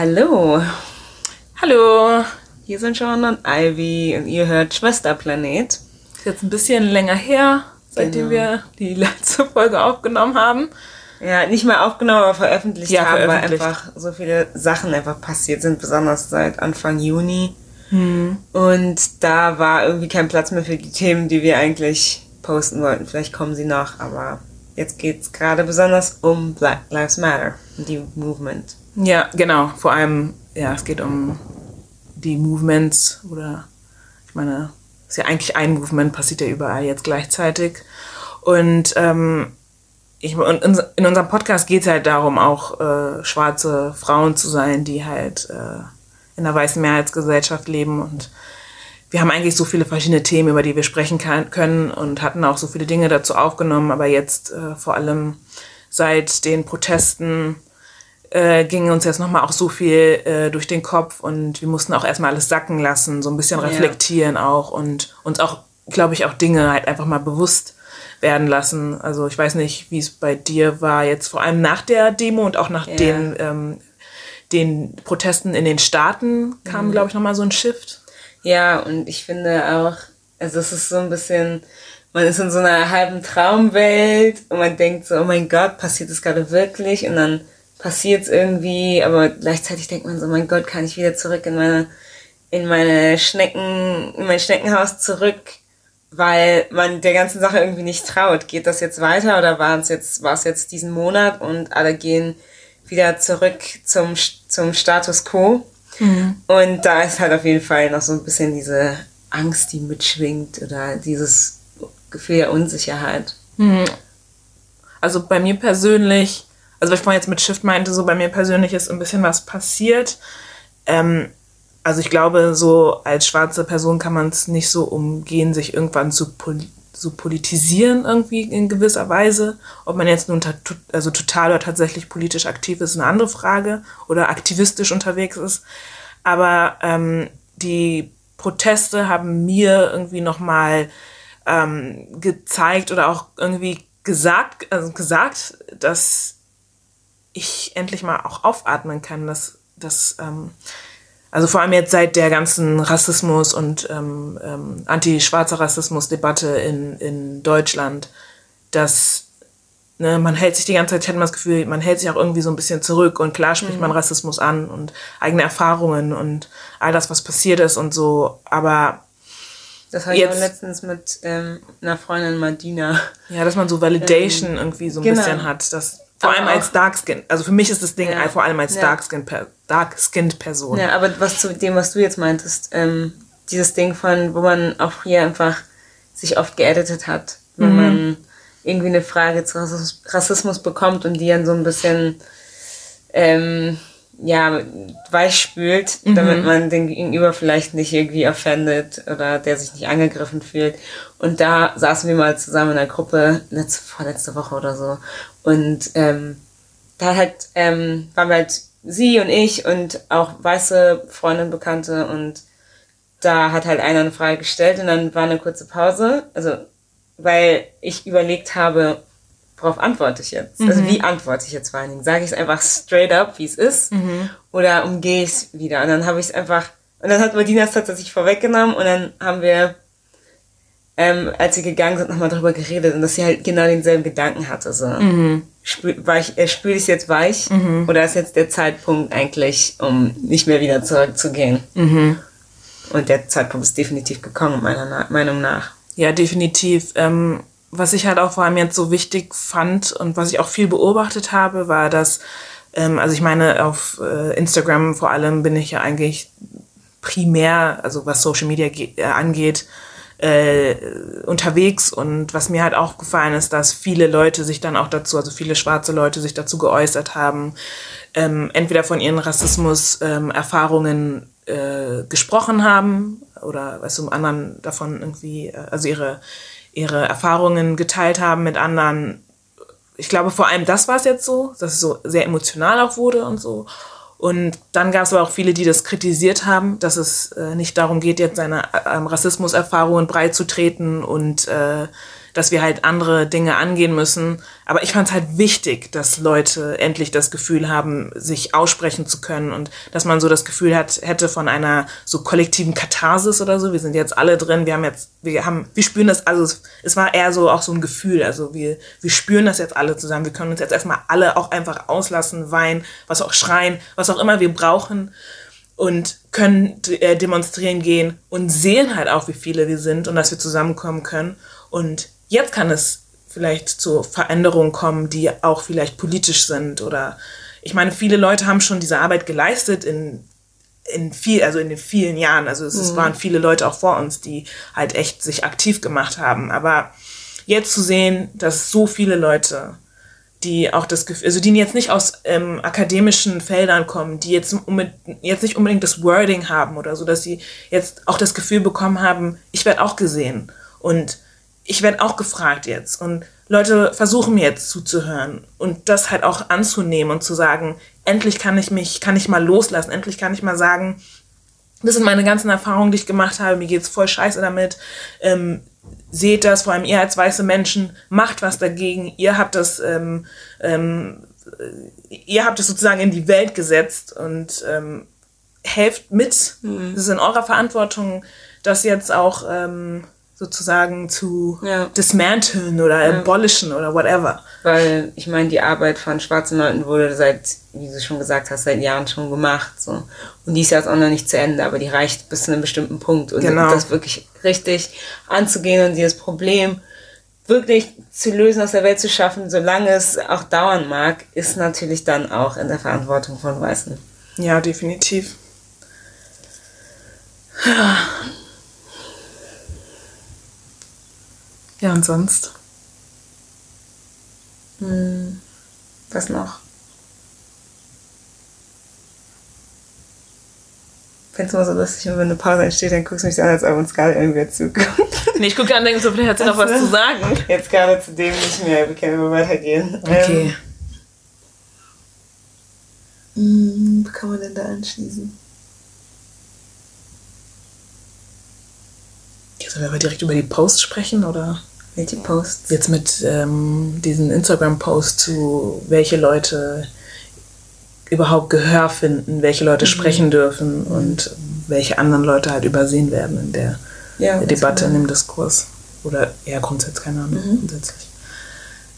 Hallo. Hallo. Hier sind Sean und Ivy und ihr hört Schwesterplanet. Ist jetzt ein bisschen länger her, seitdem genau. wir die letzte Folge aufgenommen haben. Ja, nicht mal aufgenommen, aber veröffentlicht ja, haben, veröffentlicht. weil einfach so viele Sachen einfach passiert sind, besonders seit Anfang Juni. Hm. Und da war irgendwie kein Platz mehr für die Themen, die wir eigentlich posten wollten. Vielleicht kommen sie noch, aber jetzt geht es gerade besonders um Black Lives Matter, die Movement. Ja, genau. Vor allem, ja, es geht um die Movements oder ich meine, es ist ja eigentlich ein Movement, passiert ja überall jetzt gleichzeitig. Und ähm, ich, in, in unserem Podcast geht es halt darum, auch äh, schwarze Frauen zu sein, die halt äh, in der weißen Mehrheitsgesellschaft leben. Und wir haben eigentlich so viele verschiedene Themen, über die wir sprechen kann, können und hatten auch so viele Dinge dazu aufgenommen. Aber jetzt äh, vor allem seit den Protesten äh, ging uns jetzt nochmal auch so viel äh, durch den Kopf und wir mussten auch erstmal alles sacken lassen, so ein bisschen reflektieren ja. auch und uns auch, glaube ich, auch Dinge halt einfach mal bewusst werden lassen. Also ich weiß nicht, wie es bei dir war, jetzt vor allem nach der Demo und auch nach ja. den, ähm, den Protesten in den Staaten kam, mhm. glaube ich, nochmal so ein Shift. Ja, und ich finde auch, also es ist so ein bisschen, man ist in so einer halben Traumwelt und man denkt so, oh mein Gott, passiert das gerade wirklich? Und dann passiert es irgendwie, aber gleichzeitig denkt man so, mein Gott, kann ich wieder zurück in meine, in meine Schnecken, in mein Schneckenhaus zurück weil man der ganzen Sache irgendwie nicht traut. Geht das jetzt weiter oder war es jetzt, war es jetzt diesen Monat und alle gehen wieder zurück zum, zum Status quo? Mhm. Und da ist halt auf jeden Fall noch so ein bisschen diese Angst, die mitschwingt oder dieses Gefühl der Unsicherheit. Mhm. Also bei mir persönlich, also was ich vorhin jetzt mit Shift meinte, so bei mir persönlich ist ein bisschen was passiert. Ähm, also ich glaube, so als schwarze Person kann man es nicht so umgehen, sich irgendwann zu, poli zu politisieren irgendwie in gewisser Weise. Ob man jetzt nun also total oder tatsächlich politisch aktiv ist, ist eine andere Frage oder aktivistisch unterwegs ist. Aber ähm, die Proteste haben mir irgendwie nochmal ähm, gezeigt oder auch irgendwie gesagt, also gesagt, dass ich endlich mal auch aufatmen kann, dass, dass ähm, also vor allem jetzt seit der ganzen Rassismus- und ähm, ähm, anti-schwarzer Rassismus-Debatte in, in Deutschland, dass ne, man hält sich die ganze Zeit, ich hatte mal das Gefühl, man hält sich auch irgendwie so ein bisschen zurück und klar spricht mhm. man Rassismus an und eigene Erfahrungen und all das, was passiert ist und so, aber das habe ich auch letztens mit ähm, einer Freundin Madina. Ja, dass man so Validation ähm, irgendwie so ein genau. bisschen hat, dass vor allem als Darkskin. Also für mich ist das Ding ja. vor allem als ja. Darkskin Dark-skinned Person. Ja, aber was zu dem, was du jetzt meintest, ähm, dieses Ding von, wo man auch hier einfach sich oft geeditet hat, wenn mhm. man irgendwie eine Frage zu Rassismus bekommt und die dann so ein bisschen ähm, ja, weich spült, mhm. damit man den Gegenüber vielleicht nicht irgendwie offendet oder der sich nicht angegriffen fühlt. Und da saßen wir mal zusammen in der Gruppe, letzte, vorletzte Woche oder so. Und ähm, da halt ähm, waren wir halt sie und ich und auch weiße Freundin, Bekannte und da hat halt einer eine Frage gestellt und dann war eine kurze Pause, also weil ich überlegt habe, worauf antworte ich jetzt? Also mhm. Also wie antworte ich jetzt vor allen Dingen? Sage ich es einfach straight up, wie es ist mhm. oder umgehe ich es wieder? Und dann habe ich es einfach, und dann hat Medina es tatsächlich vorweggenommen und dann haben wir, ähm, als wir gegangen sind, nochmal darüber geredet und dass sie halt genau denselben Gedanken hatte. So. Mhm spül, weich, äh, spül ich es jetzt weich mhm. oder ist jetzt der Zeitpunkt eigentlich, um nicht mehr wieder zurückzugehen? Mhm. Und der Zeitpunkt ist definitiv gekommen, meiner Na Meinung nach. Ja, definitiv. Ähm, was ich halt auch vor allem jetzt so wichtig fand und was ich auch viel beobachtet habe, war, dass, ähm, also ich meine, auf äh, Instagram vor allem bin ich ja eigentlich primär, also was Social Media äh, angeht, äh, unterwegs. Und was mir halt auch gefallen ist, dass viele Leute sich dann auch dazu, also viele schwarze Leute sich dazu geäußert haben, ähm, entweder von ihren Rassismus-Erfahrungen ähm, äh, gesprochen haben oder was zum anderen davon irgendwie, äh, also ihre, ihre Erfahrungen geteilt haben mit anderen. Ich glaube, vor allem das war es jetzt so, dass es so sehr emotional auch wurde und so. Und dann gab es aber auch viele, die das kritisiert haben, dass es äh, nicht darum geht, jetzt seine ähm, Rassismuserfahrungen breit zu treten und äh, dass wir halt andere Dinge angehen müssen. Aber ich fand es halt wichtig, dass Leute endlich das Gefühl haben, sich aussprechen zu können und dass man so das Gefühl hat, hätte von einer so kollektiven Katharsis oder so. Wir sind jetzt alle drin, wir haben jetzt, wir haben, wir spüren das, also es war eher so auch so ein Gefühl. Also wir, wir spüren das jetzt alle zusammen. Wir können uns jetzt erstmal alle auch einfach auslassen, weinen, was auch schreien, was auch immer wir brauchen und können äh, demonstrieren gehen und sehen halt auch, wie viele wir sind und dass wir zusammenkommen können. Und jetzt kann es vielleicht zu Veränderungen kommen, die auch vielleicht politisch sind oder ich meine, viele Leute haben schon diese Arbeit geleistet in, in viel, also in den vielen Jahren. Also es, mhm. es waren viele Leute auch vor uns, die halt echt sich aktiv gemacht haben. Aber jetzt zu sehen, dass so viele Leute die auch das Gefühl, also die jetzt nicht aus ähm, akademischen Feldern kommen, die jetzt, jetzt nicht unbedingt das Wording haben oder so, dass sie jetzt auch das Gefühl bekommen haben, ich werde auch gesehen und ich werde auch gefragt jetzt und Leute versuchen mir jetzt zuzuhören und das halt auch anzunehmen und zu sagen, endlich kann ich mich, kann ich mal loslassen, endlich kann ich mal sagen, das sind meine ganzen Erfahrungen, die ich gemacht habe, mir geht's voll scheiße damit, ähm, seht das, vor allem ihr als weiße Menschen, macht was dagegen. Ihr habt das, ähm, ähm, ihr habt es sozusagen in die Welt gesetzt und ähm, helft mit. Mhm. Es ist in eurer Verantwortung, das jetzt auch ähm, sozusagen zu ja. dismanteln oder ja. abolischen oder whatever. Weil ich meine, die Arbeit von schwarzen Leuten wurde seit, wie du schon gesagt hast, seit Jahren schon gemacht. So. Und die ist jetzt auch noch nicht zu Ende, aber die reicht bis zu einem bestimmten Punkt. Und genau. das wirklich richtig anzugehen und dieses Problem wirklich zu lösen, aus der Welt zu schaffen, solange es auch dauern mag, ist natürlich dann auch in der Verantwortung von Weißen. Ja, definitiv. Ja. Und sonst? Hm, was noch? Wenn es mal so lustig, wenn eine Pause entsteht, dann guckst du mich so an, als ob uns gerade irgendwer zukommt. Nee, ich gucke an, denke so, vielleicht hat sie noch was zu sagen. Jetzt gerade zu dem nicht mehr, wir können wir weitergehen. Okay. Ähm, wo kann man denn da anschließen? Sollen wir aber direkt über die Posts sprechen, oder? Welche Posts? Jetzt mit ähm, diesen Instagram-Posts zu, welche Leute überhaupt Gehör finden, welche Leute mhm. sprechen dürfen und welche anderen Leute halt übersehen werden in der, ja, der Debatte, in dem Diskurs. Oder eher grundsätzlich, keine Ahnung, mhm. grundsätzlich.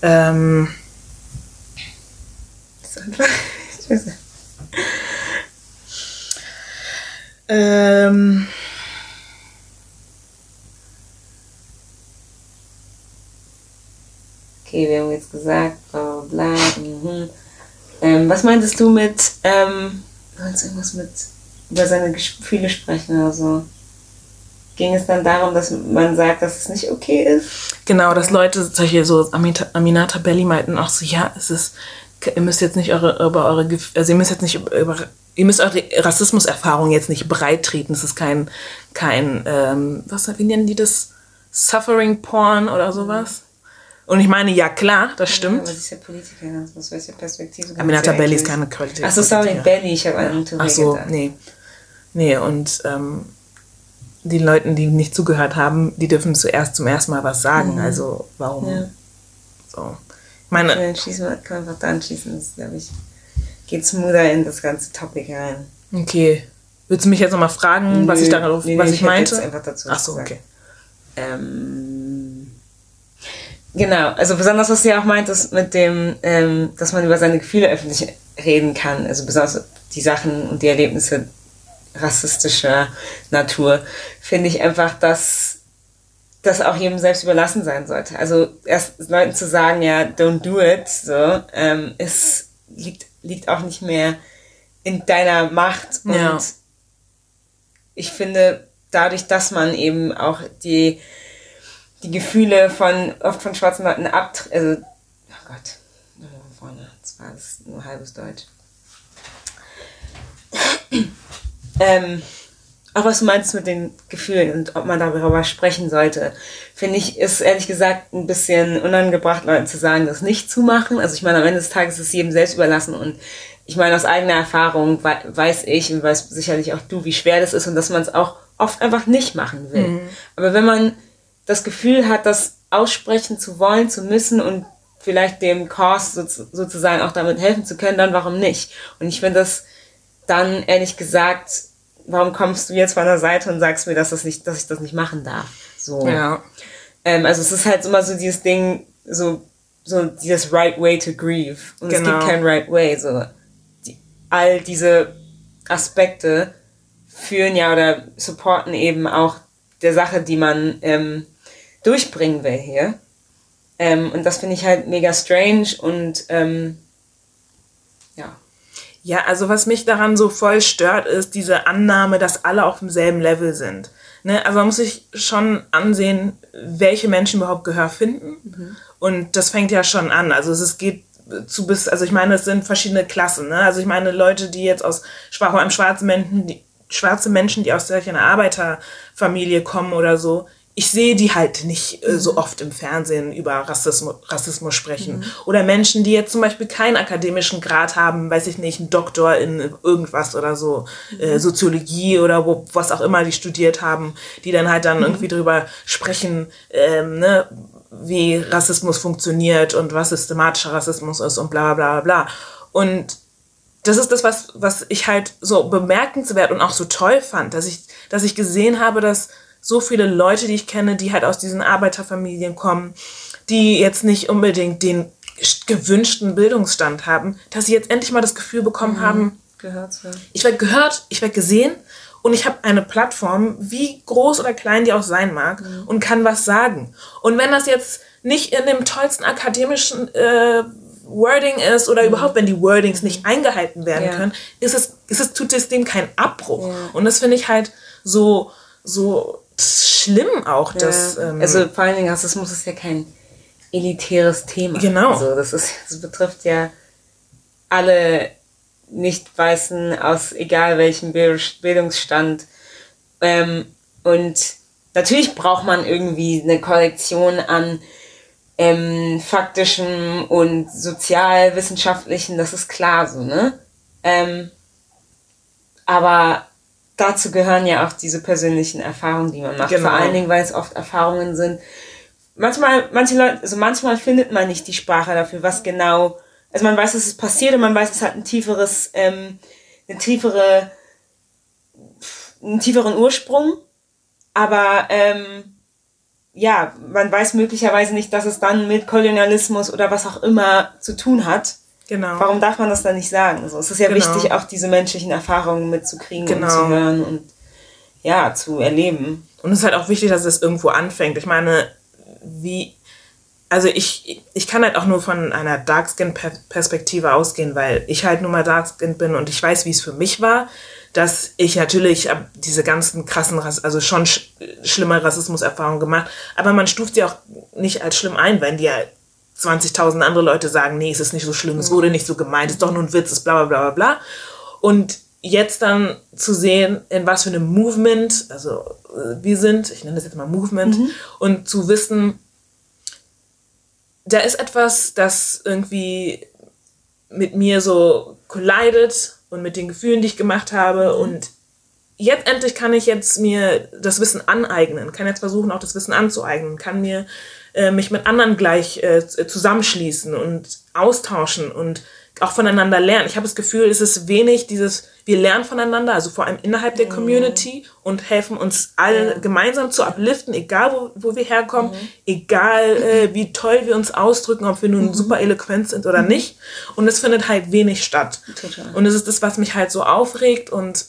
Ähm. Ähm, okay, wir haben jetzt gesagt, bla bla bla. Mhm. Ähm, was meintest du mit, ähm, meinst irgendwas mit über seine Gefühle sprechen oder so? Ging es dann darum, dass man sagt, dass es nicht okay ist? Genau, dass Leute, solche so Aminata Belli meinten auch so, ja, es ist, ihr müsst jetzt nicht eure, über eure, also ihr müsst jetzt nicht über, ihr müsst eure Rassismuserfahrung jetzt nicht breit treten. Es ist kein, kein, ähm, was, wie nennen die das? Suffering Porn oder sowas? Und ich meine, ja klar, das stimmt. Ja, aber sie ist ja Politikerin, aus welcher Perspektive? Aminata Belli ist keine Qualität. Achso, sorry, Belli, ich habe einen Touré Achso, nee. Nee, und ähm, die Leute, die nicht zugehört haben, die dürfen zuerst zum ersten Mal was sagen. Mhm. Also warum? Ja. So. Ich meine. Dann schießen wir, können wir einfach dann schießen. Das glaube ich geht smoother in das ganze Topic rein. Okay. Willst du mich jetzt nochmal fragen, Nö, was ich darauf, nee, was nee, ich, ich meinte? Jetzt einfach dazu Ach so, okay. Ähm, Genau, also besonders was du ja auch meintest mit dem, ähm, dass man über seine Gefühle öffentlich reden kann, also besonders die Sachen und die Erlebnisse rassistischer Natur, finde ich einfach, dass das auch jedem selbst überlassen sein sollte. Also erst Leuten zu sagen, ja, don't do it, so, ähm, ist, liegt, liegt auch nicht mehr in deiner Macht. Und ja. ich finde, dadurch, dass man eben auch die die Gefühle von oft von schwarzen Leuten ab, also oh Gott, vorne, das war das nur halbes Deutsch. ähm, auch was du meinst mit den Gefühlen und ob man darüber sprechen sollte, finde ich, ist ehrlich gesagt ein bisschen unangebracht, Leuten zu sagen, das nicht zu machen. Also ich meine, am Ende des Tages ist es jedem selbst überlassen und ich meine, aus eigener Erfahrung weiß ich und weiß sicherlich auch du, wie schwer das ist und dass man es auch oft einfach nicht machen will. Mhm. Aber wenn man das Gefühl hat, dass aussprechen zu wollen, zu müssen und vielleicht dem Cause so, sozusagen auch damit helfen zu können, dann warum nicht? Und ich finde das dann ehrlich gesagt, warum kommst du jetzt von der Seite und sagst mir, dass, das nicht, dass ich das nicht machen darf? So. Ja. Ähm, also es ist halt immer so dieses Ding, so, so dieses right way to grieve. Und genau. es gibt genau. kein right way. So. Die, all diese Aspekte führen ja oder supporten eben auch der Sache, die man ähm, durchbringen will hier. Ähm, und das finde ich halt mega strange und ähm, ja. Ja, also was mich daran so voll stört, ist diese Annahme, dass alle auf demselben Level sind. Ne? Also man muss sich schon ansehen, welche Menschen überhaupt Gehör finden. Mhm. Und das fängt ja schon an. Also es geht zu bis, also ich meine, es sind verschiedene Klassen. Ne? Also ich meine, Leute, die jetzt aus vor allem schwarzen Menschen, die, schwarze Menschen, die aus solch einer Arbeiterfamilie kommen oder so, ich sehe die halt nicht äh, so mhm. oft im Fernsehen über Rassismus, Rassismus sprechen. Mhm. Oder Menschen, die jetzt zum Beispiel keinen akademischen Grad haben, weiß ich nicht, einen Doktor in irgendwas oder so, mhm. äh, Soziologie oder wo, was auch immer die studiert haben, die dann halt dann mhm. irgendwie drüber sprechen, ähm, ne, wie Rassismus funktioniert und was systematischer Rassismus ist und bla bla bla bla. Und das ist das, was, was ich halt so bemerkenswert und auch so toll fand, dass ich, dass ich gesehen habe, dass so viele Leute, die ich kenne, die halt aus diesen Arbeiterfamilien kommen, die jetzt nicht unbedingt den gewünschten Bildungsstand haben, dass sie jetzt endlich mal das Gefühl bekommen mhm. haben, gehört zu Ich werde gehört, ich werde gesehen und ich habe eine Plattform, wie groß oder klein die auch sein mag, mhm. und kann was sagen. Und wenn das jetzt nicht in dem tollsten akademischen äh, Wording ist oder mhm. überhaupt, wenn die Wordings nicht eingehalten werden ja. können, ist es, ist es, tut es dem keinen Abbruch. Ja. Und das finde ich halt so, so schlimm auch. Ja. Dass, ähm, also vor allen Dingen Rassismus ist ja kein elitäres Thema. Genau. Also das, ist, das betrifft ja alle Nicht-Weißen aus egal welchem Bildungsstand. Ähm, und natürlich braucht man irgendwie eine Kollektion an ähm, faktischem und sozialwissenschaftlichen, das ist klar so, ne? Ähm, aber dazu gehören ja auch diese persönlichen Erfahrungen, die man macht. Genau. Vor allen Dingen, weil es oft Erfahrungen sind. Manchmal, manche Leute, also manchmal findet man nicht die Sprache dafür, was genau, also man weiß, dass es passiert und man weiß, es hat ein tieferes, ähm, eine tiefere, einen tieferen Ursprung, aber ähm, ja, man weiß möglicherweise nicht, dass es dann mit Kolonialismus oder was auch immer zu tun hat. Genau. Warum darf man das dann nicht sagen? So, es ist ja genau. wichtig, auch diese menschlichen Erfahrungen mitzukriegen genau. und zu hören und ja, zu erleben. Und es ist halt auch wichtig, dass es irgendwo anfängt. Ich meine, wie, also ich, ich kann halt auch nur von einer Darkskin-Perspektive ausgehen, weil ich halt nur mal Darkskin bin und ich weiß, wie es für mich war, dass ich natürlich diese ganzen krassen, also schon sch schlimme Rassismus-Erfahrungen gemacht, aber man stuft sie auch nicht als schlimm ein, wenn die ja 20.000 andere Leute sagen, nee, es ist nicht so schlimm, es wurde nicht so gemeint, es ist doch nur ein Witz, es ist bla bla bla bla. Und jetzt dann zu sehen, in was für einem Movement, also äh, wir sind, ich nenne das jetzt mal Movement, mhm. und zu wissen, da ist etwas, das irgendwie mit mir so collidet und mit den Gefühlen, die ich gemacht habe mhm. und jetzt endlich kann ich jetzt mir das Wissen aneignen, kann jetzt versuchen, auch das Wissen anzueignen, kann mir äh, mich mit anderen gleich äh, zusammenschließen und austauschen und auch voneinander lernen. Ich habe das Gefühl, es ist wenig dieses, wir lernen voneinander, also vor allem innerhalb der mhm. Community und helfen uns alle mhm. gemeinsam zu upliften, egal wo, wo wir herkommen, mhm. egal äh, wie toll wir uns ausdrücken, ob wir nun mhm. super eloquent sind oder mhm. nicht. Und es findet halt wenig statt. Total. Und es ist das, was mich halt so aufregt und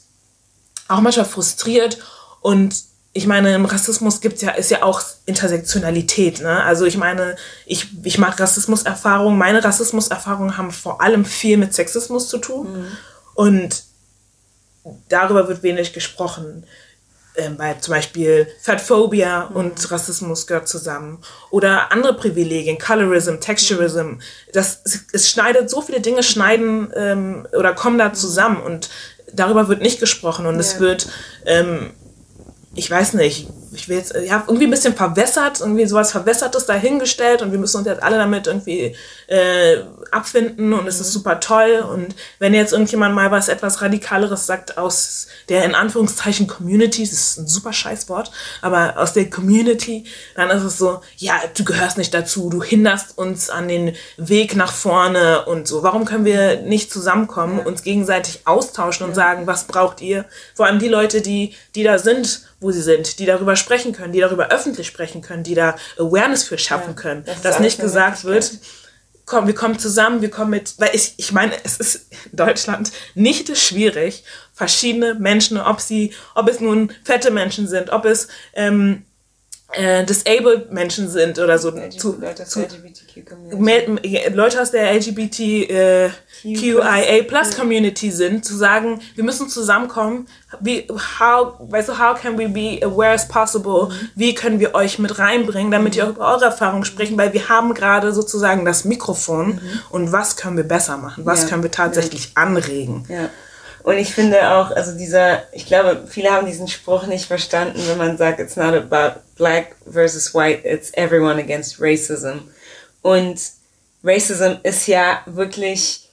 auch manchmal frustriert und ich meine, im Rassismus gibt's ja, ist ja auch Intersektionalität. Ne? Also ich meine, ich, ich mache Rassismuserfahrungen. Meine Rassismuserfahrungen haben vor allem viel mit Sexismus zu tun. Mhm. Und darüber wird wenig gesprochen. Ähm, weil zum Beispiel Fatphobia mhm. und Rassismus gehört zusammen. Oder andere Privilegien, Colorism, Texturism. Mhm. Das, es schneidet, so viele Dinge schneiden ähm, oder kommen da zusammen. Und darüber wird nicht gesprochen. Und ja. es wird... Ähm, ich weiß nicht, ich will jetzt, ja, irgendwie ein bisschen verwässert, irgendwie sowas Verwässertes dahingestellt und wir müssen uns jetzt alle damit irgendwie äh, abfinden und es ist super toll. Und wenn jetzt irgendjemand mal was etwas Radikaleres sagt aus der in Anführungszeichen Community, das ist ein super Scheißwort, aber aus der Community, dann ist es so, ja, du gehörst nicht dazu, du hinderst uns an den Weg nach vorne und so. Warum können wir nicht zusammenkommen, ja. uns gegenseitig austauschen und ja. sagen, was braucht ihr? Vor allem die Leute, die, die da sind, wo sie sind, die darüber sprechen können, die darüber öffentlich sprechen können, die da Awareness für schaffen ja, können, das dass nicht gesagt wird, komm, wir kommen zusammen, wir kommen mit, weil ich, ich meine, es ist in Deutschland nicht schwierig, verschiedene Menschen, ob sie, ob es nun fette Menschen sind, ob es ähm, äh, disabled Menschen sind oder so. Zu, Leute, zu, Leute aus der LGBTQIA äh, Plus Community sind, zu sagen, wir müssen zusammenkommen. Wie, how, weißt du, how can we be aware as possible? Mhm. Wie können wir euch mit reinbringen, damit ihr auch über eure Erfahrungen sprechen? Weil wir haben gerade sozusagen das Mikrofon mhm. und was können wir besser machen? Was ja. können wir tatsächlich ja. anregen? Ja. Und ich finde auch, also dieser, ich glaube, viele haben diesen Spruch nicht verstanden, wenn man sagt, it's not about black versus white, it's everyone against racism. Und Racism ist ja wirklich,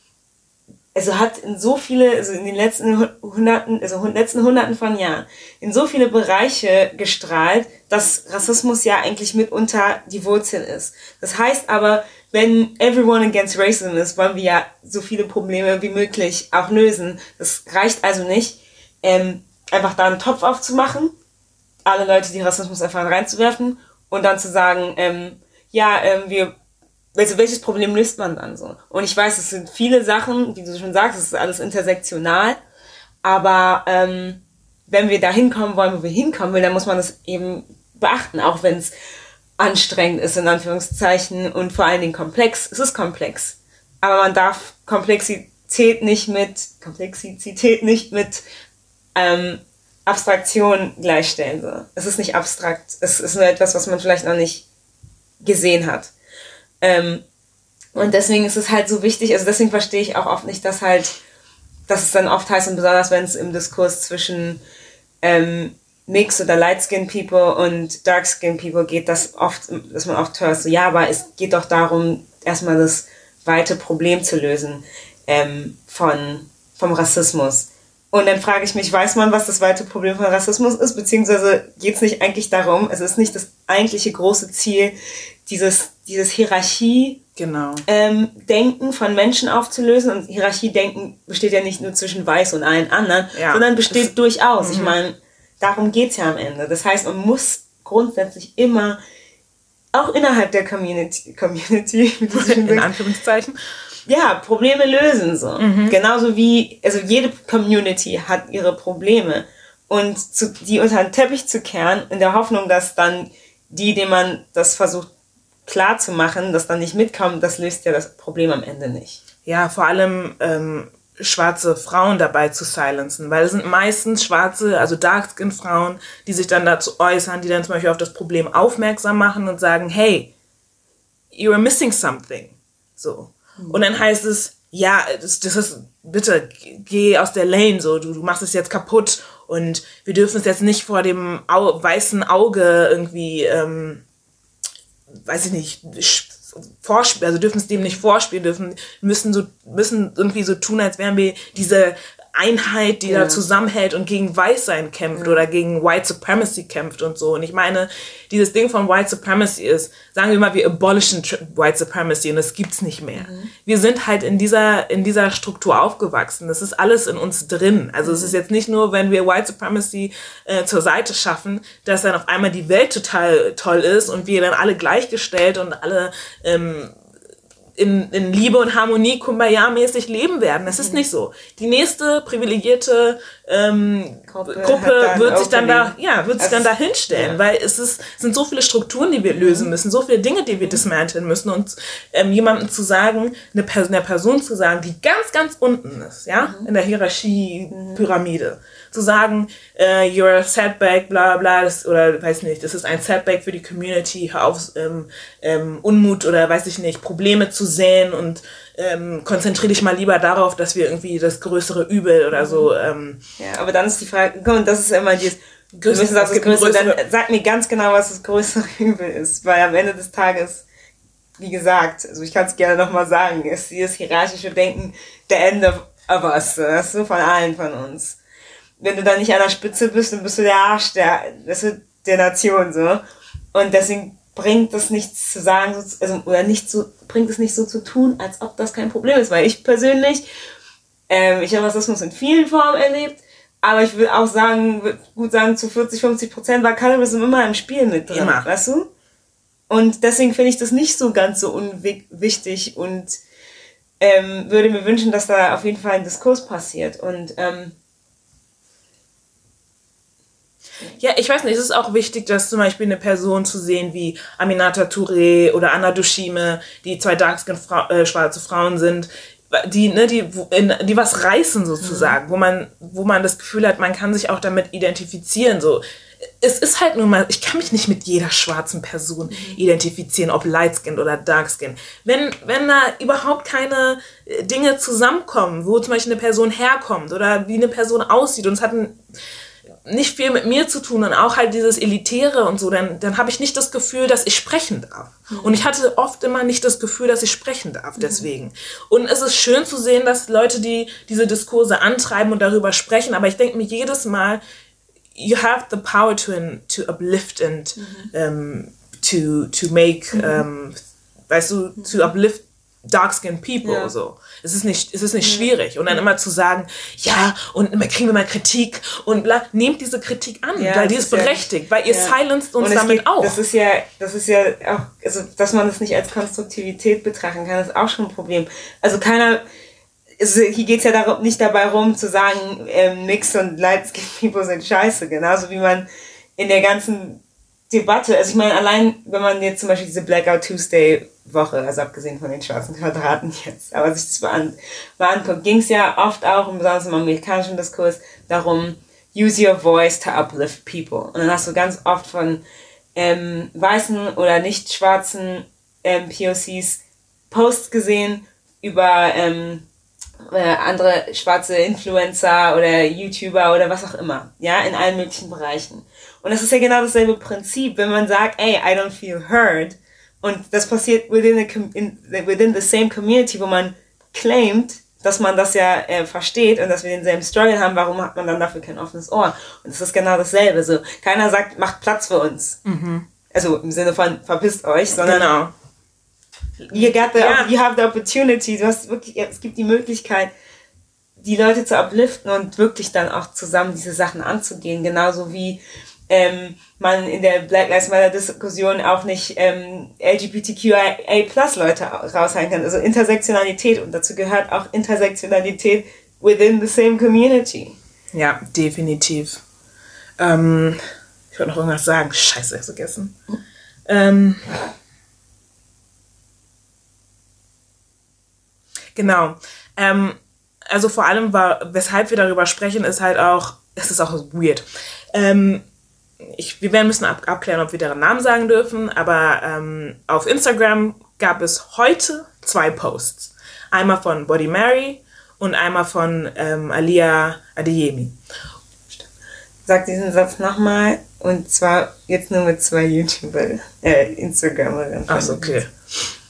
also hat in so viele, also in den letzten Hunderten, also letzten Hunderten von Jahren, in so viele Bereiche gestrahlt, dass Rassismus ja eigentlich mitunter die Wurzel ist. Das heißt aber, wenn everyone against racism ist, wollen wir ja so viele Probleme wie möglich auch lösen. Das reicht also nicht, ähm, einfach da einen Topf aufzumachen, alle Leute, die Rassismus erfahren, reinzuwerfen und dann zu sagen, ähm, ja, ähm, wir, also welches Problem löst man dann so? Und ich weiß, es sind viele Sachen, wie du schon sagst, es ist alles intersektional, aber ähm, wenn wir da hinkommen wollen, wo wir hinkommen wollen, dann muss man das eben beachten, auch wenn es anstrengend ist, in Anführungszeichen, und vor allen Dingen komplex. Es ist komplex. Aber man darf Komplexität nicht mit, Komplexität nicht mit ähm, Abstraktion gleichstellen. So. Es ist nicht abstrakt. Es ist nur etwas, was man vielleicht noch nicht gesehen hat. Ähm, und deswegen ist es halt so wichtig, also deswegen verstehe ich auch oft nicht, dass halt, dass es dann oft heißt, und besonders wenn es im Diskurs zwischen ähm, Mix oder Light Skin People und Dark Skin People geht, das oft, dass man oft hört, so, ja, aber es geht doch darum, erstmal das weite Problem zu lösen ähm, von, vom Rassismus. Und dann frage ich mich, weiß man, was das weite Problem von Rassismus ist? Beziehungsweise geht es nicht eigentlich darum, es ist nicht das eigentliche große Ziel, dieses, dieses Hierarchie genau. ähm, Denken von Menschen aufzulösen. Und Hierarchie-Denken besteht ja nicht nur zwischen weiß und allen anderen, ja, sondern besteht durchaus. Ich mhm. meine, Darum geht's ja am Ende. Das heißt, man muss grundsätzlich immer, auch innerhalb der Community, Community in Anführungszeichen, ja, Probleme lösen so. Mhm. Genauso wie, also jede Community hat ihre Probleme. Und zu, die unter den Teppich zu kehren, in der Hoffnung, dass dann die, denen man das versucht klar zu machen, dass dann nicht mitkommen, das löst ja das Problem am Ende nicht. Ja, vor allem ähm, schwarze Frauen dabei zu silenzen, weil es sind meistens schwarze, also dark-skin Frauen, die sich dann dazu äußern, die dann zum Beispiel auf das Problem aufmerksam machen und sagen, hey, you are missing something. So. Mhm. Und dann heißt es, ja, das, das ist, bitte, geh aus der Lane, so, du, du machst es jetzt kaputt und wir dürfen es jetzt nicht vor dem Au weißen Auge irgendwie, ähm, weiß ich nicht, vorspielen, also dürfen es dem nicht vorspielen, dürfen, müssen so, müssen irgendwie so tun, als wären wir diese Einheit, die ja. da zusammenhält und gegen Weißsein kämpft ja. oder gegen White Supremacy kämpft und so. Und ich meine, dieses Ding von White Supremacy ist, sagen wir mal, wir abolischen White Supremacy und das gibt's nicht mehr. Mhm. Wir sind halt in dieser, in dieser Struktur aufgewachsen. Das ist alles in uns drin. Also mhm. es ist jetzt nicht nur, wenn wir White Supremacy äh, zur Seite schaffen, dass dann auf einmal die Welt total toll ist und wir dann alle gleichgestellt und alle ähm, in, in Liebe und Harmonie Kumbaya-mäßig leben werden. Das ist mhm. nicht so. Die nächste privilegierte ähm, Gruppe, Gruppe wird sich dann da, ja, wird sich dann da hinstellen, ja. weil es ist, sind so viele Strukturen, die wir mhm. lösen müssen, so viele Dinge, die wir dismanteln müssen und ähm, jemandem zu sagen, eine Person, einer Person zu sagen, die ganz, ganz unten ist, ja, mhm. in der Hierarchie-Pyramide, zu sagen, äh, you're a setback, bla bla, das, oder weiß nicht, das ist ein Setback für die Community, hör auf, ähm, ähm, Unmut oder weiß ich nicht, Probleme zu säen und ähm, konzentriere dich mal lieber darauf, dass wir irgendwie das größere Übel oder so. Mhm. Ähm, ja, aber dann ist die Frage, und das ist immer dieses, wir müssen das größere, dann sag mir ganz genau, was das größere Übel ist, weil am Ende des Tages, wie gesagt, also ich kann es gerne nochmal sagen, ist dieses hierarchische Denken der Ende of us, das ist so von allen von uns. Wenn du dann nicht an der Spitze bist, dann bist du der Arsch der, der Nation, so. Und deswegen bringt es nichts zu sagen, also, oder nicht so, bringt es nicht so zu tun, als ob das kein Problem ist, weil ich persönlich, ähm, ich habe Rassismus in vielen Formen erlebt, aber ich will auch sagen, gut sagen, zu 40, 50 Prozent war Cannabism immer im Spiel mit drin, immer. weißt du? Und deswegen finde ich das nicht so ganz so unwichtig und ähm, würde mir wünschen, dass da auf jeden Fall ein Diskurs passiert. Und ähm, ja, ich weiß nicht, es ist auch wichtig, dass zum Beispiel eine Person zu sehen wie Aminata Touré oder Anna Dushime, die zwei darkskin äh, schwarze Frauen sind, die, ne, die, in, die was reißen sozusagen, mhm. wo man, wo man das Gefühl hat, man kann sich auch damit identifizieren, so. Es ist halt nun mal, ich kann mich nicht mit jeder schwarzen Person mhm. identifizieren, ob Lightskin oder Darkskin. Wenn, wenn da überhaupt keine äh, Dinge zusammenkommen, wo zum Beispiel eine Person herkommt oder wie eine Person aussieht und es hat ein, nicht viel mit mir zu tun und auch halt dieses Elitäre und so, dann, dann habe ich nicht das Gefühl, dass ich sprechen darf. Mhm. Und ich hatte oft immer nicht das Gefühl, dass ich sprechen darf, mhm. deswegen. Mhm. Und es ist schön zu sehen, dass Leute, die diese Diskurse antreiben und darüber sprechen, aber ich denke mir jedes Mal, you have the power to, to uplift and mhm. um, to, to make, um, mhm. weißt du, to uplift dark-skinned people, ja. so. Es ist nicht, es ist nicht ja. schwierig. Und dann immer zu sagen, ja, und immer kriegen wir mal Kritik und bla, nehmt diese Kritik an, ja, weil die ist berechtigt, weil ihr silenced uns damit geht, auch. Das ist ja, das ist ja auch, also, dass man das nicht als Konstruktivität betrachten kann, ist auch schon ein Problem. Also keiner, also hier geht's ja darum, nicht dabei rum zu sagen, ähm, Mix und Light Skin People sind scheiße, genauso wie man in der ganzen Debatte, also ich meine, allein wenn man jetzt zum Beispiel diese Blackout Tuesday Woche, also abgesehen von den schwarzen Quadraten jetzt, aber sich das mal, an, mal anguckt, ging es ja oft auch, besonders im amerikanischen Diskurs, darum, use your voice to uplift people. Und dann hast du ganz oft von ähm, weißen oder nicht schwarzen ähm, POCs Posts gesehen über ähm, äh, andere schwarze Influencer oder YouTuber oder was auch immer, ja, in allen möglichen Bereichen. Und das ist ja genau dasselbe Prinzip, wenn man sagt, ey, I don't feel heard, und das passiert within the, in, within the same community, wo man claimt, dass man das ja äh, versteht und dass wir denselben Struggle haben, warum hat man dann dafür kein offenes Ohr? Und es ist genau dasselbe. So, keiner sagt, macht Platz für uns. Mhm. Also im Sinne von verpisst euch, sondern genau. you, got the, ja. you have the opportunity. Du hast wirklich, es gibt die Möglichkeit, die Leute zu upliften und wirklich dann auch zusammen diese Sachen anzugehen. Genauso wie ähm, man in der Black Lives Matter Diskussion auch nicht ähm, LGBTQIA Plus Leute raushalten kann. Also Intersektionalität und dazu gehört auch Intersektionalität within the same community. Ja, definitiv. Ähm, ich wollte noch irgendwas sagen. Scheiße, ich vergessen. Ähm, genau. Ähm, also vor allem weshalb wir darüber sprechen, ist halt auch, es ist auch weird. Ähm, ich, wir werden müssen ab, abklären, ob wir deren Namen sagen dürfen, aber ähm, auf Instagram gab es heute zwei Posts. Einmal von Body Mary und einmal von ähm, Alia Adeyemi. Sag diesen Satz nochmal und zwar jetzt nur mit zwei YouTuber, äh, Instagramerinnen. Ach, okay.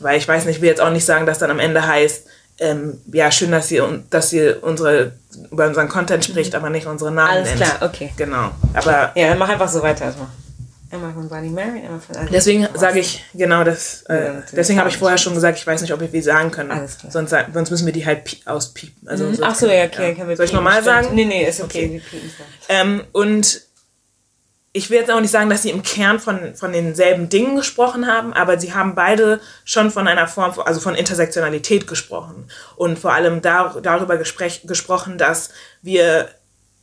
Weil ich weiß nicht, ich will jetzt auch nicht sagen, dass dann am Ende heißt, ähm, ja, schön, dass ihr, dass ihr unsere, über unseren Content spricht, mhm. aber nicht unsere Namen Alles nennt. klar, okay. Genau. Aber, ja, dann mach einfach so weiter erstmal. Einmal von Bunny Mary, einmal von Alice. Deswegen sage ich, genau, das, äh, ja, deswegen habe ich vorher schon gesagt, ich weiß nicht, ob wir die sagen können. Alles klar. Sonst, sonst müssen wir die halt auspiepen. Also, mhm. Ach so, ja, okay. Ja. Soll ich nochmal sagen? Nee, nee, ist okay. okay. Ähm, und ich will jetzt auch nicht sagen, dass sie im Kern von, von denselben Dingen gesprochen haben, aber sie haben beide schon von einer Form, also von Intersektionalität gesprochen. Und vor allem dar, darüber gespräch, gesprochen, dass wir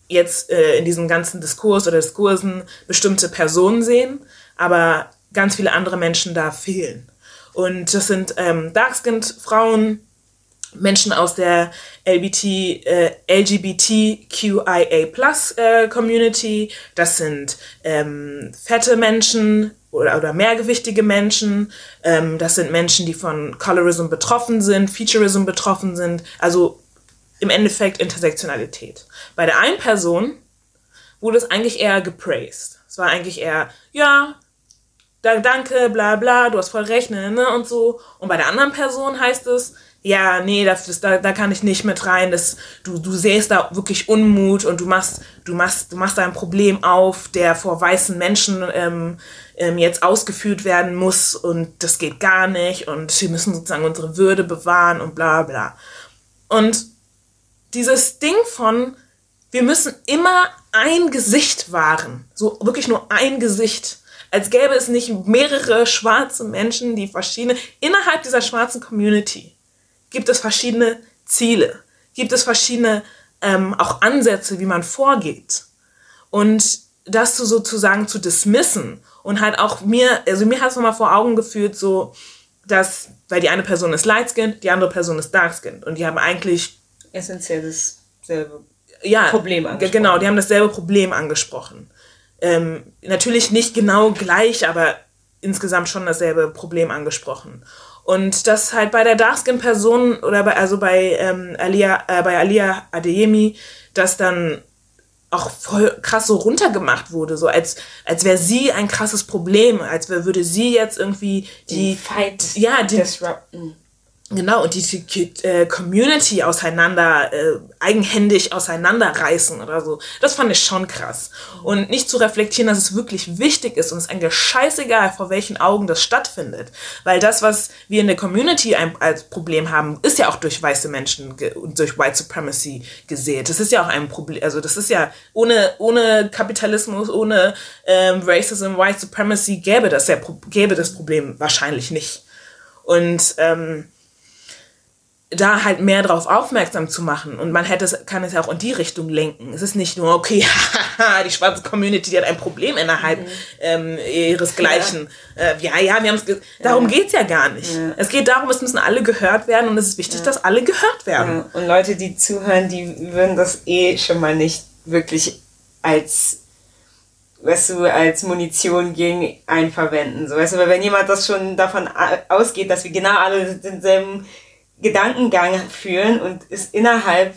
jetzt äh, in diesem ganzen Diskurs oder Diskursen bestimmte Personen sehen, aber ganz viele andere Menschen da fehlen. Und das sind ähm, Darkskinned Frauen, Menschen aus der LBT, äh, LGBTQIA Plus äh, Community, das sind ähm, fette Menschen oder, oder mehrgewichtige Menschen, ähm, das sind Menschen, die von Colorism betroffen sind, Featureism betroffen sind, also im Endeffekt Intersektionalität. Bei der einen Person wurde es eigentlich eher gepraised. Es war eigentlich eher, ja, danke, bla bla, du hast voll recht, ne, ne, und so. Und bei der anderen Person heißt es, ja, nee, das, das, da, da kann ich nicht mit rein. Das, du, du sähst da wirklich Unmut und du machst, du machst, du machst da ein Problem auf, der vor weißen Menschen ähm, ähm, jetzt ausgeführt werden muss und das geht gar nicht und wir müssen sozusagen unsere Würde bewahren und bla bla. Und dieses Ding von, wir müssen immer ein Gesicht wahren, so wirklich nur ein Gesicht als gäbe es nicht mehrere schwarze Menschen, die verschiedene, innerhalb dieser schwarzen Community gibt es verschiedene Ziele, gibt es verschiedene ähm, auch Ansätze, wie man vorgeht. Und das zu sozusagen zu dismissen und halt auch mir, also mir hat es nochmal vor Augen geführt, so, dass, weil die eine Person ist light skinned, die andere Person ist dark skinned und die haben eigentlich essentiell dasselbe ja, Problem angesprochen. Genau, die haben dasselbe Problem angesprochen. Ähm, natürlich nicht genau gleich, aber insgesamt schon dasselbe Problem angesprochen. Und das halt bei der Darkskin-Person oder bei, also bei, ähm, Alia, äh, bei Alia Adeyemi, das dann auch voll krass so runtergemacht wurde, so als, als wäre sie ein krasses Problem, als würde sie jetzt irgendwie die, die Fight ja, die, disrupten. Genau, und die, die äh, Community auseinander, äh, eigenhändig auseinanderreißen oder so. Das fand ich schon krass. Und nicht zu reflektieren, dass es wirklich wichtig ist und es ist eigentlich scheißegal, vor welchen Augen das stattfindet. Weil das, was wir in der Community ein, als Problem haben, ist ja auch durch weiße Menschen und durch White Supremacy gesät. Das ist ja auch ein Problem, also das ist ja ohne, ohne Kapitalismus, ohne ähm, Racism, White Supremacy gäbe das, ja, gäbe das Problem wahrscheinlich nicht. Und ähm, da halt mehr drauf aufmerksam zu machen und man hätte es, kann es ja auch in die Richtung lenken. Es ist nicht nur, okay, die schwarze Community, die hat ein Problem innerhalb mhm. ähm, ihresgleichen. Ja. Äh, ja, ja, wir haben es, darum ja. geht's ja gar nicht. Ja. Es geht darum, es müssen alle gehört werden und es ist wichtig, dass alle gehört werden. Und Leute, die zuhören, die würden das eh schon mal nicht wirklich als weißt du, als Munition gegen einen verwenden. So, weißt du, weil wenn jemand das schon davon ausgeht, dass wir genau alle denselben Gedankengang führen und es innerhalb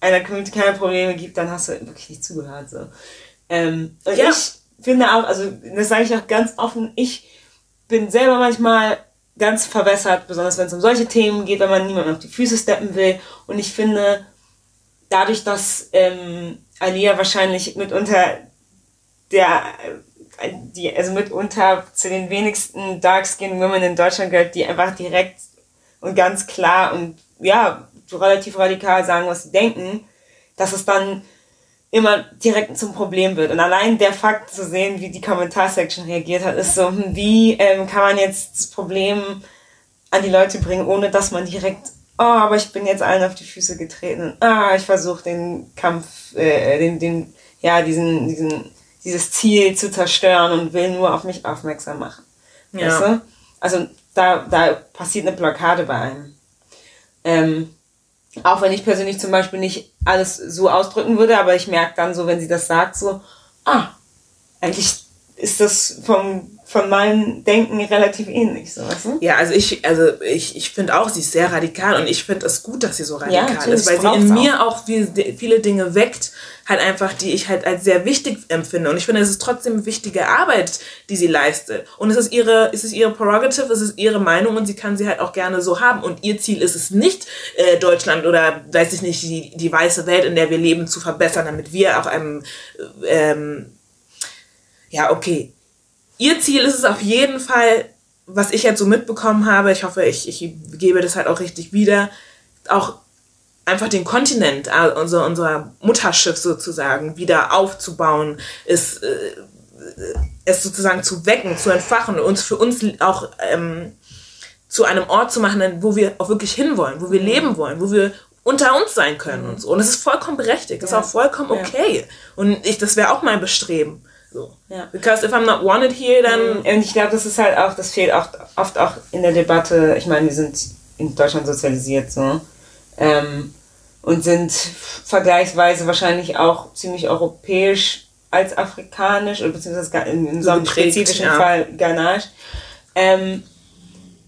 einer Community keine Probleme gibt, dann hast du wirklich nicht zugehört. So. Ähm, und ja. ich finde auch, also das sage ich auch ganz offen, ich bin selber manchmal ganz verwässert, besonders wenn es um solche Themen geht, wenn man niemandem auf die Füße steppen will. Und ich finde, dadurch, dass ähm, Alia wahrscheinlich mitunter der die, also mitunter zu den wenigsten Dark-Skinned Women in Deutschland gehört, die einfach direkt und ganz klar und ja, so relativ radikal sagen, was sie denken, dass es dann immer direkt zum Problem wird. Und allein der Fakt zu sehen, wie die Kommentarsection reagiert hat, ist so, hm, wie ähm, kann man jetzt das Problem an die Leute bringen, ohne dass man direkt, oh, aber ich bin jetzt allen auf die Füße getreten. Ah, ich versuche den Kampf, äh, den, den, ja, diesen, diesen, dieses Ziel zu zerstören und will nur auf mich aufmerksam machen. Ja. Weißt du? Also da, da passiert eine Blockade bei einem. Ähm, auch wenn ich persönlich zum Beispiel nicht alles so ausdrücken würde, aber ich merke dann so, wenn sie das sagt, so, ah, eigentlich ist das vom von meinem Denken relativ ähnlich, so weißt du? Ja, also ich, also ich, ich finde auch, sie ist sehr radikal und ich finde es gut, dass sie so radikal ja, ist, weil sie in mir auch, auch viel, viele Dinge weckt, halt einfach, die ich halt als sehr wichtig empfinde. Und ich finde, es ist trotzdem wichtige Arbeit, die sie leistet. Und es ist ihre, es ist ihre Prerogative, es ist ihre Meinung und sie kann sie halt auch gerne so haben. Und ihr Ziel ist es nicht, äh, Deutschland oder, weiß ich nicht, die, die weiße Welt, in der wir leben, zu verbessern, damit wir auch einem, ähm, ja, okay, ihr Ziel ist es auf jeden Fall, was ich jetzt so mitbekommen habe, ich hoffe, ich, ich gebe das halt auch richtig wieder, auch einfach den Kontinent, äh, unser, unser Mutterschiff sozusagen, wieder aufzubauen, ist, äh, es sozusagen zu wecken, zu entfachen, uns für uns auch ähm, zu einem Ort zu machen, wo wir auch wirklich hinwollen, wo wir mhm. leben wollen, wo wir unter uns sein können mhm. und so. Und es ist vollkommen berechtigt, das ja. ist auch vollkommen okay. Ja. Und ich, das wäre auch mein Bestreben. So. Ja. Because if I'm not wanted here, dann. Und ich glaube, das ist halt auch, das fehlt auch oft auch in der Debatte. Ich meine, wir sind in Deutschland sozialisiert so. Ähm, und sind vergleichsweise wahrscheinlich auch ziemlich europäisch als afrikanisch, oder beziehungsweise in, in so einem spezifischen ja. Fall Ghanasch. Ähm,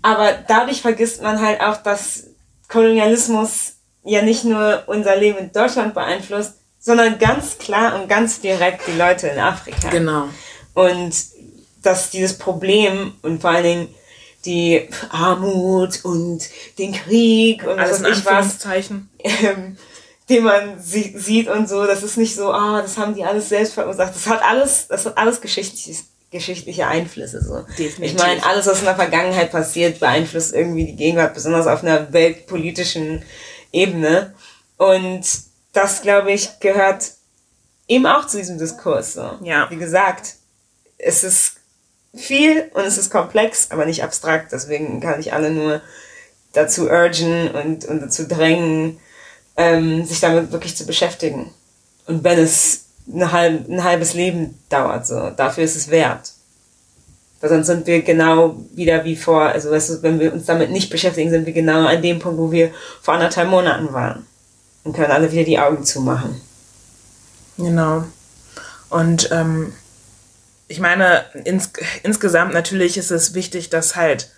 aber dadurch vergisst man halt auch, dass Kolonialismus ja nicht nur unser Leben in Deutschland beeinflusst, sondern ganz klar und ganz direkt die Leute in Afrika. Genau. Und dass dieses Problem und vor allen Dingen die Armut und den Krieg und Alles was ich was, ähm, den man sie sieht und so, das ist nicht so, ah, das haben die alles selbst verursacht. Das hat alles, das hat alles geschichtlich, geschichtliche Einflüsse. So. Definitiv. Ich meine, alles, was in der Vergangenheit passiert, beeinflusst irgendwie die Gegenwart, besonders auf einer weltpolitischen Ebene. Und das, glaube ich, gehört eben auch zu diesem Diskurs. So. Ja. Wie gesagt, es ist viel und es ist komplex, aber nicht abstrakt. Deswegen kann ich alle nur dazu urgen und, und dazu drängen, ähm, sich damit wirklich zu beschäftigen. Und wenn es ein, halb, ein halbes Leben dauert, so, dafür ist es wert. Weil sonst sind wir genau wieder wie vor, also weißt du, wenn wir uns damit nicht beschäftigen, sind wir genau an dem Punkt, wo wir vor anderthalb Monaten waren. Und können alle wieder die Augen zumachen. Genau. Und ähm, ich meine, ins, insgesamt natürlich ist es wichtig, dass halt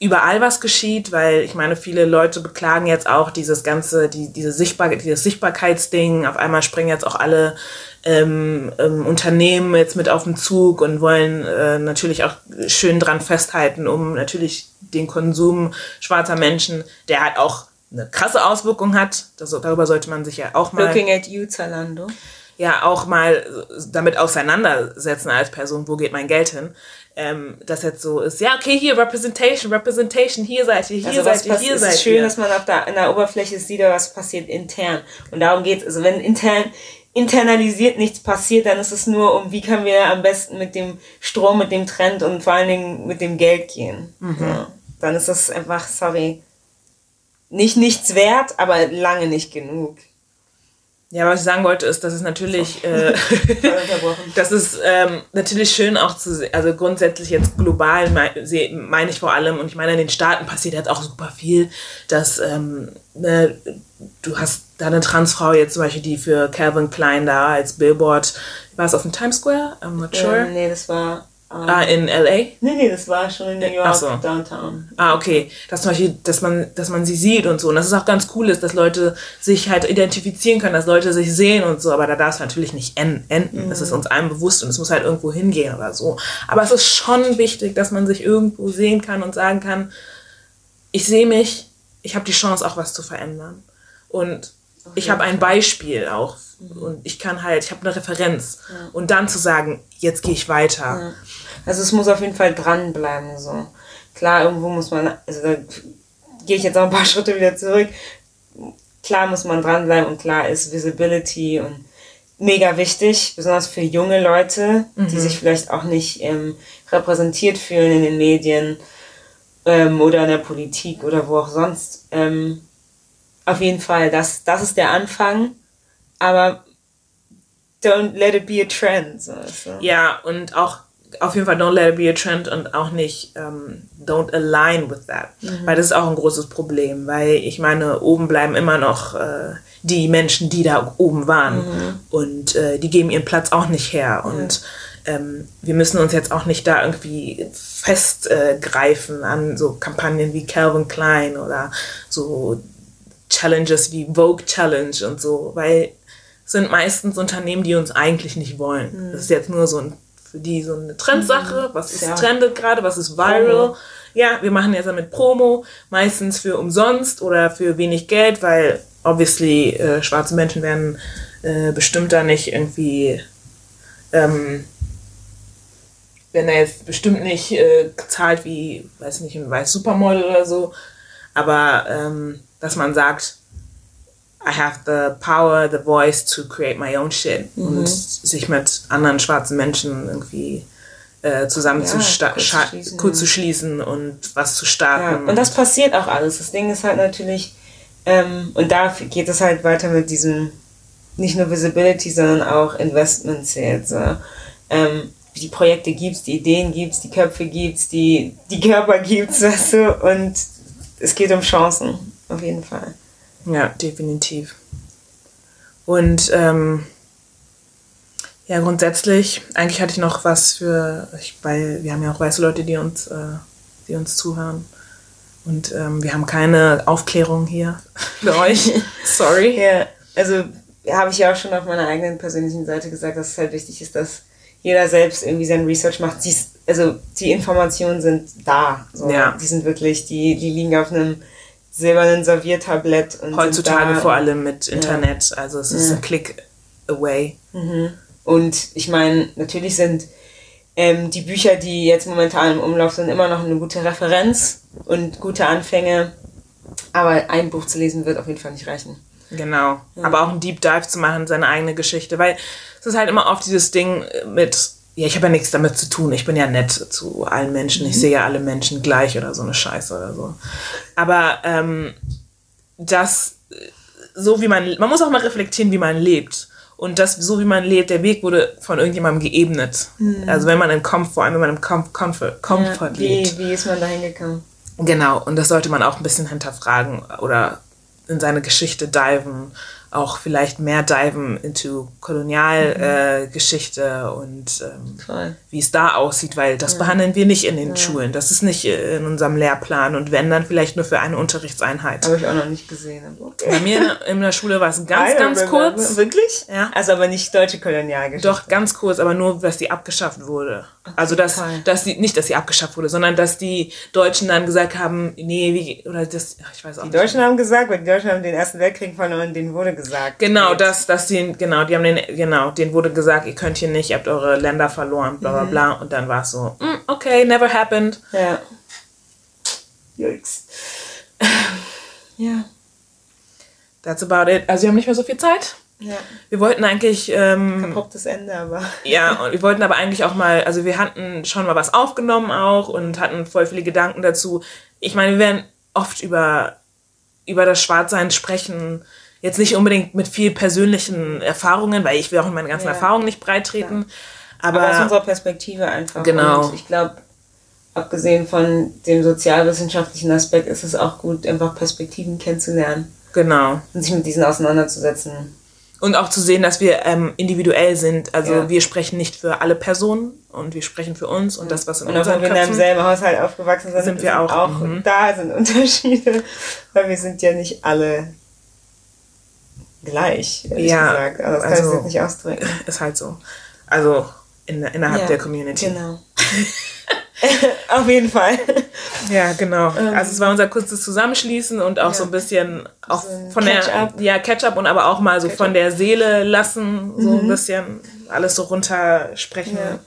überall was geschieht, weil ich meine, viele Leute beklagen jetzt auch dieses ganze, die, diese Sichtbar dieses Sichtbarkeitsding. Auf einmal springen jetzt auch alle ähm, ähm, Unternehmen jetzt mit auf den Zug und wollen äh, natürlich auch schön dran festhalten, um natürlich den Konsum schwarzer Menschen, der halt auch eine krasse Auswirkung hat. Das, darüber sollte man sich ja auch mal Looking at you, Zalando. Ja auch mal damit auseinandersetzen als Person, wo geht mein Geld hin. Ähm, das jetzt so ist, ja, okay, hier Representation, Representation, hier seid ihr, hier Also seid ihr, hier es seid ist schön, ihr. dass man auf der, an der Oberfläche sieht, was passiert intern. Und darum geht es. Also wenn intern internalisiert nichts passiert, dann ist es nur um, wie können wir am besten mit dem Strom, mit dem Trend und vor allen Dingen mit dem Geld gehen. So. Dann ist das einfach, sorry, nicht nichts wert, aber lange nicht genug. Ja, was ich sagen wollte, ist, dass es natürlich, äh, Voll unterbrochen. das ist ähm, natürlich schön auch zu sehen, also grundsätzlich jetzt global meine ich vor allem, und ich meine, in den Staaten passiert jetzt auch super viel, dass ähm, ne, du hast da eine Transfrau jetzt zum Beispiel, die für Calvin Klein da als Billboard, war es auf dem Times Square? I'm not sure. Ähm, nee, das war. Ähm, Ah, in L.A.? nee, nee, das war schon in New York, so. Downtown. Ah, okay. Dass zum Beispiel, dass man, dass man sie sieht und so. Und das ist auch ganz cool ist, dass Leute sich halt identifizieren können, dass Leute sich sehen und so. Aber da darf es natürlich nicht en- enden. Das ist uns allen bewusst und es muss halt irgendwo hingehen oder so. Aber es ist schon wichtig, dass man sich irgendwo sehen kann und sagen kann, ich sehe mich, ich habe die Chance, auch was zu verändern. Und ich habe ein Beispiel auch. Und ich kann halt, ich habe eine Referenz. Und dann zu sagen, jetzt gehe ich weiter. Also es muss auf jeden Fall dranbleiben. So. Klar, irgendwo muss man, also da gehe ich jetzt auch ein paar Schritte wieder zurück. Klar muss man dranbleiben und klar ist Visibility und mega wichtig, besonders für junge Leute, die sich vielleicht auch nicht ähm, repräsentiert fühlen in den Medien ähm, oder in der Politik oder wo auch sonst. Ähm, auf jeden Fall, das, das ist der Anfang, aber don't let it be a trend. So, so. Ja, und auch auf jeden Fall don't let it be a trend und auch nicht ähm, don't align with that. Weil das ist auch ein großes Problem, weil ich meine, oben bleiben immer noch äh, die Menschen, die da oben waren und äh, die geben ihren Platz auch nicht her und ähm, wir müssen uns jetzt auch nicht da irgendwie festgreifen äh, an so Kampagnen wie Calvin Klein oder so Challenges wie Vogue Challenge und so, weil sind meistens Unternehmen, die uns eigentlich nicht wollen. Das ist jetzt nur so ein, für die so eine Trendsache, was ist Ja. trendet gerade, was ist viral. Promo. Ja, wir machen jetzt damit Promo, meistens für umsonst oder für wenig Geld, weil obviously äh, schwarze Menschen werden äh, bestimmt da nicht irgendwie ähm, wenn er jetzt bestimmt nicht äh, zahlt wie, weiß nicht, ein weiß Supermodel oder so, aber ähm, dass man sagt, I have the power, the voice to create my own shit und sich mit anderen schwarzen Menschen irgendwie äh, zusammen Ja, zu, kurz kurz zu schließen und was zu Ja, starten. und das passiert auch alles. Das Ding ist halt natürlich, ähm, und da geht es halt weiter mit diesem, nicht nur Visibility, sondern auch Investment Sales. So. Ähm, die Projekte gibt's, die Ideen gibt's, die Köpfe gibt's, die, die Körper gibt's, weißt du, und es geht um Chancen, auf jeden Fall. Ja, definitiv. Und ähm, ja, grundsätzlich, eigentlich hatte ich noch was für, ich, weil wir haben ja auch weiße Leute, die uns, äh, die uns zuhören. Und ähm, wir haben keine Aufklärung hier für euch. Sorry. Ja, also habe ich ja auch schon auf meiner eigenen persönlichen Seite gesagt, dass es halt wichtig ist, dass jeder selbst irgendwie sein Research macht. Die, also die Informationen sind da. So. Ja. Die sind wirklich, die, die liegen auf einem silbernen Serviertablett. Und Heutzutage vor allem mit Internet, also es ist Ja. ein Click away. Und ich meine, natürlich sind ähm, die Bücher, die jetzt momentan im Umlauf sind, immer noch eine gute Referenz und gute Anfänge. Aber ein Buch zu lesen wird auf jeden Fall nicht reichen. Genau. Aber auch ein Deep Dive zu machen, seine eigene Geschichte. Weil es ist halt immer oft dieses Ding mit, ja, ich habe ja nichts damit zu tun. Ich bin ja nett zu allen Menschen. Ich sehe ja alle Menschen gleich oder so eine Scheiße oder so. Aber ähm, das, so wie man, man muss auch mal reflektieren, wie man lebt. Und das, so wie man lebt, der Weg wurde von irgendjemandem geebnet. Also wenn man im Comfort, vor allem wenn man im Com Comfort, Comfort lebt. wie, wie ist man da hingekommen? Genau, und das sollte man auch ein bisschen hinterfragen oder in seine Geschichte diven, auch vielleicht mehr diven into Kolonialgeschichte äh, Geschichte und ähm, wie es da aussieht, weil das behandeln wir nicht in den Schulen. Das ist nicht äh, in unserem Lehrplan und wenn dann vielleicht nur für eine Unterrichtseinheit. Habe ich auch noch nicht gesehen. okay. Bei mir in der- Schule war es ganz, ganz kurz. Wirklich? Ja. Also aber nicht deutsche Kolonialgeschichte. Doch, ganz kurz, aber nur, dass die abgeschafft wurde. Also, dass, dass die, nicht, dass sie abgeschafft wurde, sondern dass die Deutschen dann gesagt haben, nee, wie, oder das, ich weiß auch Die nicht. Deutschen haben gesagt, weil die Deutschen haben den Ersten Weltkrieg verloren, denen wurde gesagt. Genau, Jetzt. das, dass die, genau, die haben den, genau, denen wurde gesagt, ihr könnt hier nicht, ihr habt eure Länder verloren, bla bla bla. Und dann war es so, mm, okay, never happened. Ja. Jux. Ja. That's about it. Also wir haben nicht mehr so viel Zeit. Ja. Wir wollten eigentlich, ähm, Abruptes Ende, aber. ja, und wir wollten aber eigentlich auch mal, also wir hatten schon mal was aufgenommen auch und hatten voll viele Gedanken dazu. Ich meine, wir werden oft über, über das Schwarzsein sprechen, jetzt nicht unbedingt mit viel persönlichen Erfahrungen, weil ich will auch in meine ganzen Ja. Erfahrungen nicht breitreten. Aber aus Aber, unserer Perspektive einfach. Genau. Und ich glaube, abgesehen von dem sozialwissenschaftlichen Aspekt ist es auch gut, einfach Perspektiven kennenzulernen genau. und sich mit diesen auseinanderzusetzen. Und auch zu sehen, dass wir ähm, individuell sind. Also Ja. wir sprechen nicht für alle Personen und wir sprechen für uns und das, was in Und auch wenn unseren wir in einem Köpfen... selben Haushalt aufgewachsen sind, Sind wir auch, mhm. da sind Unterschiede, weil wir sind ja nicht alle gleich, ehrlich Ja, gesagt. Also das kann ich also- jetzt nicht ausdrücken. Ist halt so. Also in, innerhalb Ja, der Community. Genau. Auf jeden Fall. Ja, genau. also es war unser kurzes Zusammenschließen und auch Ähm, Ja. so ein bisschen auch So von der Catch-up. ja Catch-up und aber auch mal so von der Seele lassen, so ein bisschen alles so runtersprechen. Ja.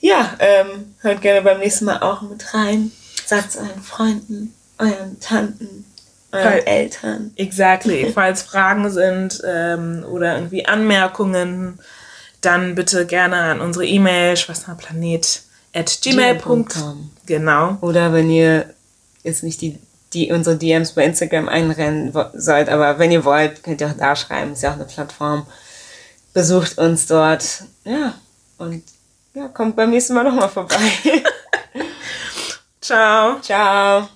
Ja, ähm, hört gerne beim nächsten Mal auch mit rein. Sagt es euren Freunden, euren Tanten, Voll. Eltern. Exactly. Falls Fragen sind ähm, oder irgendwie Anmerkungen, dann bitte gerne an unsere E-Mail schwesterplanet at gmail.com. Genau. Oder wenn ihr jetzt nicht die, die unsere DMs bei Instagram einrennen sollt, aber wenn ihr wollt, könnt ihr auch da schreiben. Ist ja auch eine Plattform. Besucht uns dort. Ja, und ja, kommt beim nächsten Mal nochmal vorbei. Ciao. Ciao.